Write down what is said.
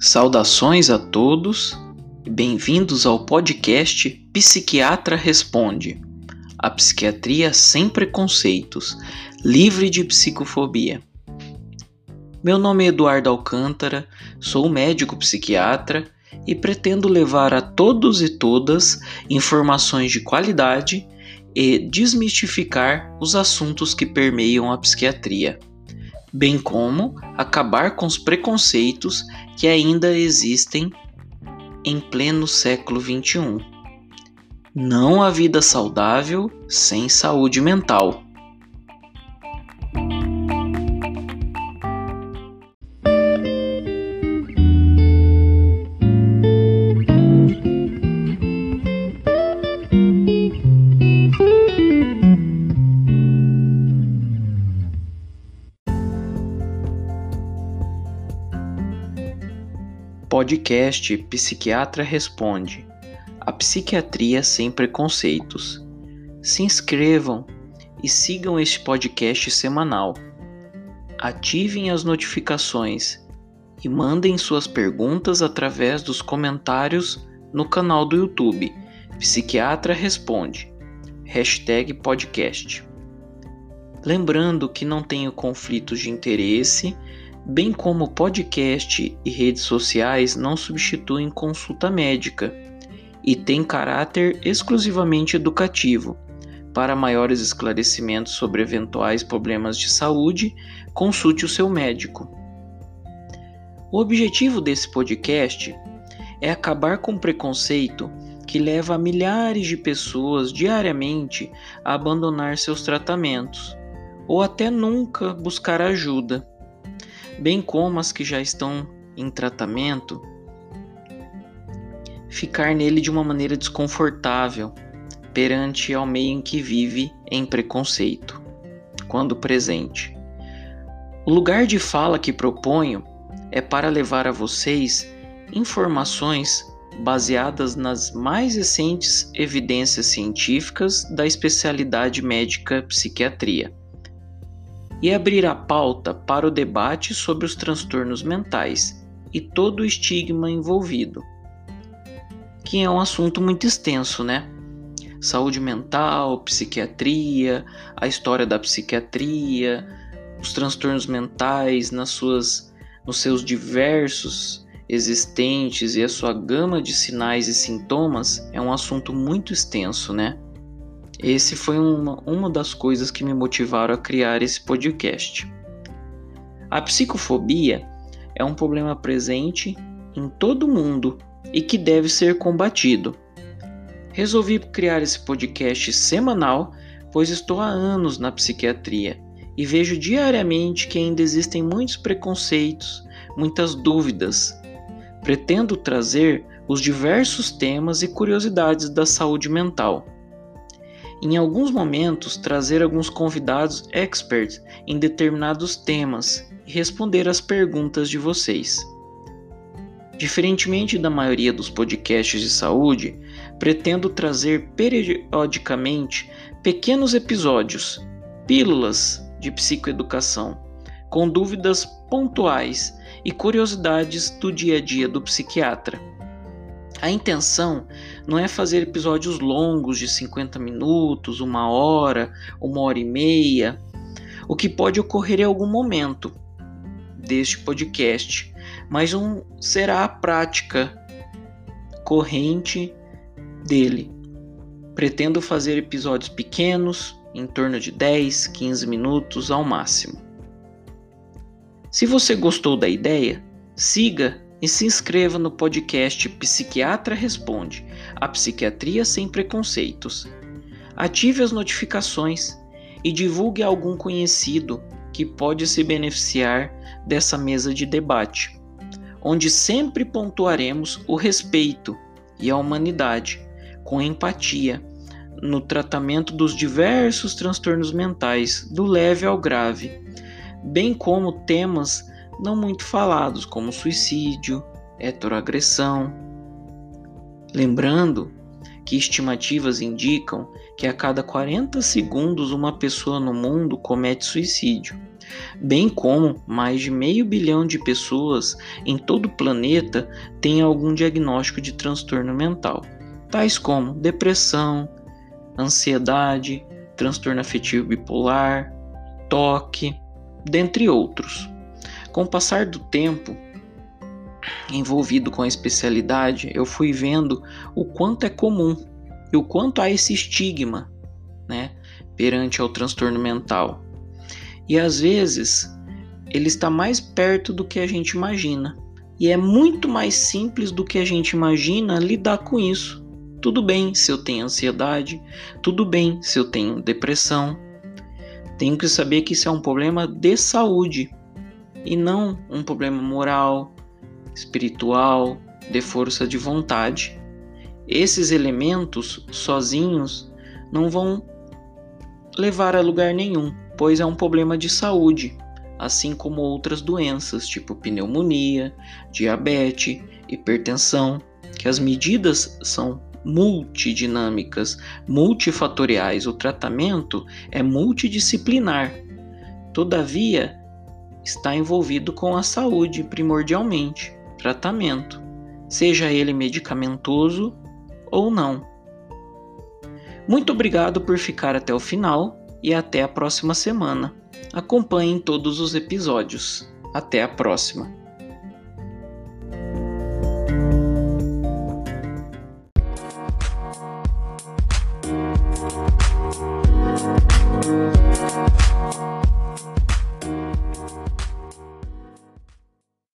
Saudações a todos e bem-vindos ao podcast Psiquiatra Responde. A psiquiatria sem preconceitos, livre de psicofobia. Meu nome é Eduardo Alcântara, sou médico psiquiatra e pretendo levar a todos e todas informações de qualidade e desmistificar os assuntos que permeiam a psiquiatria bem como acabar com os preconceitos que ainda existem em pleno século XXI. Não há vida saudável sem saúde mental. Podcast Psiquiatra Responde A Psiquiatria Sem Preconceitos. Se inscrevam e sigam este podcast semanal. Ativem as notificações e mandem suas perguntas através dos comentários no canal do YouTube Psiquiatra Responde. Hashtag podcast. Lembrando que não tenho conflitos de interesse bem como podcast e redes sociais não substituem consulta médica e têm caráter exclusivamente educativo. Para maiores esclarecimentos sobre eventuais problemas de saúde, consulte o seu médico. O objetivo desse podcast é acabar com o preconceito que leva milhares de pessoas diariamente a abandonar seus tratamentos ou até nunca buscar ajuda bem como as que já estão em tratamento, ficar nele de uma maneira desconfortável perante ao meio em que vive em preconceito, quando presente. O lugar de fala que proponho é para levar a vocês informações baseadas nas mais recentes evidências científicas da especialidade médica psiquiatria e abrir a pauta para o debate sobre os transtornos mentais e todo o estigma envolvido, que é um assunto muito extenso, né? Saúde mental, psiquiatria, a história da psiquiatria, os transtornos mentais nas suas, nos seus diversos existentes e a sua gama de sinais e sintomas é um assunto muito extenso, né? Esse foi uma, uma das coisas que me motivaram a criar esse podcast. A psicofobia é um problema presente em todo mundo e que deve ser combatido. Resolvi criar esse podcast semanal, pois estou há anos na psiquiatria e vejo diariamente que ainda existem muitos preconceitos, muitas dúvidas. Pretendo trazer os diversos temas e curiosidades da saúde mental em alguns momentos, trazer alguns convidados experts em determinados temas e responder às perguntas de vocês. Diferentemente da maioria dos podcasts de saúde, pretendo trazer periodicamente pequenos episódios, pílulas de psicoeducação, com dúvidas pontuais e curiosidades do dia a dia do psiquiatra. A intenção não é fazer episódios longos de 50 minutos, uma hora, uma hora e meia, o que pode ocorrer em algum momento deste podcast, mas não será a prática corrente dele. Pretendo fazer episódios pequenos, em torno de 10, 15 minutos ao máximo. Se você gostou da ideia, siga e se inscreva no podcast Psiquiatra Responde a Psiquiatria Sem Preconceitos. Ative as notificações e divulgue a algum conhecido que pode se beneficiar dessa mesa de debate, onde sempre pontuaremos o respeito e a humanidade, com empatia, no tratamento dos diversos transtornos mentais, do leve ao grave, bem como temas não muito falados, como suicídio, heteroagressão. Lembrando que estimativas indicam que a cada 40 segundos uma pessoa no mundo comete suicídio, bem como mais de meio bilhão de pessoas em todo o planeta têm algum diagnóstico de transtorno mental, tais como depressão, ansiedade, transtorno afetivo bipolar, toque, dentre outros. Com o passar do tempo, envolvido com a especialidade, eu fui vendo o quanto é comum e o quanto há esse estigma, né, perante ao transtorno mental. E às vezes ele está mais perto do que a gente imagina. E é muito mais simples do que a gente imagina lidar com isso. Tudo bem se eu tenho ansiedade, tudo bem se eu tenho depressão. Tenho que saber que isso é um problema de saúde e não um problema moral, espiritual, de força de vontade. Esses elementos sozinhos não vão levar a lugar nenhum, pois é um problema de saúde, assim como outras doenças, tipo pneumonia, diabetes, hipertensão, que as medidas são multidinâmicas, multifatoriais. O tratamento é multidisciplinar. Todavia, está envolvido com a saúde primordialmente tratamento, seja ele medicamentoso ou não. Muito obrigado por ficar até o final e até a próxima semana. Acompanhem todos os episódios. Até a próxima!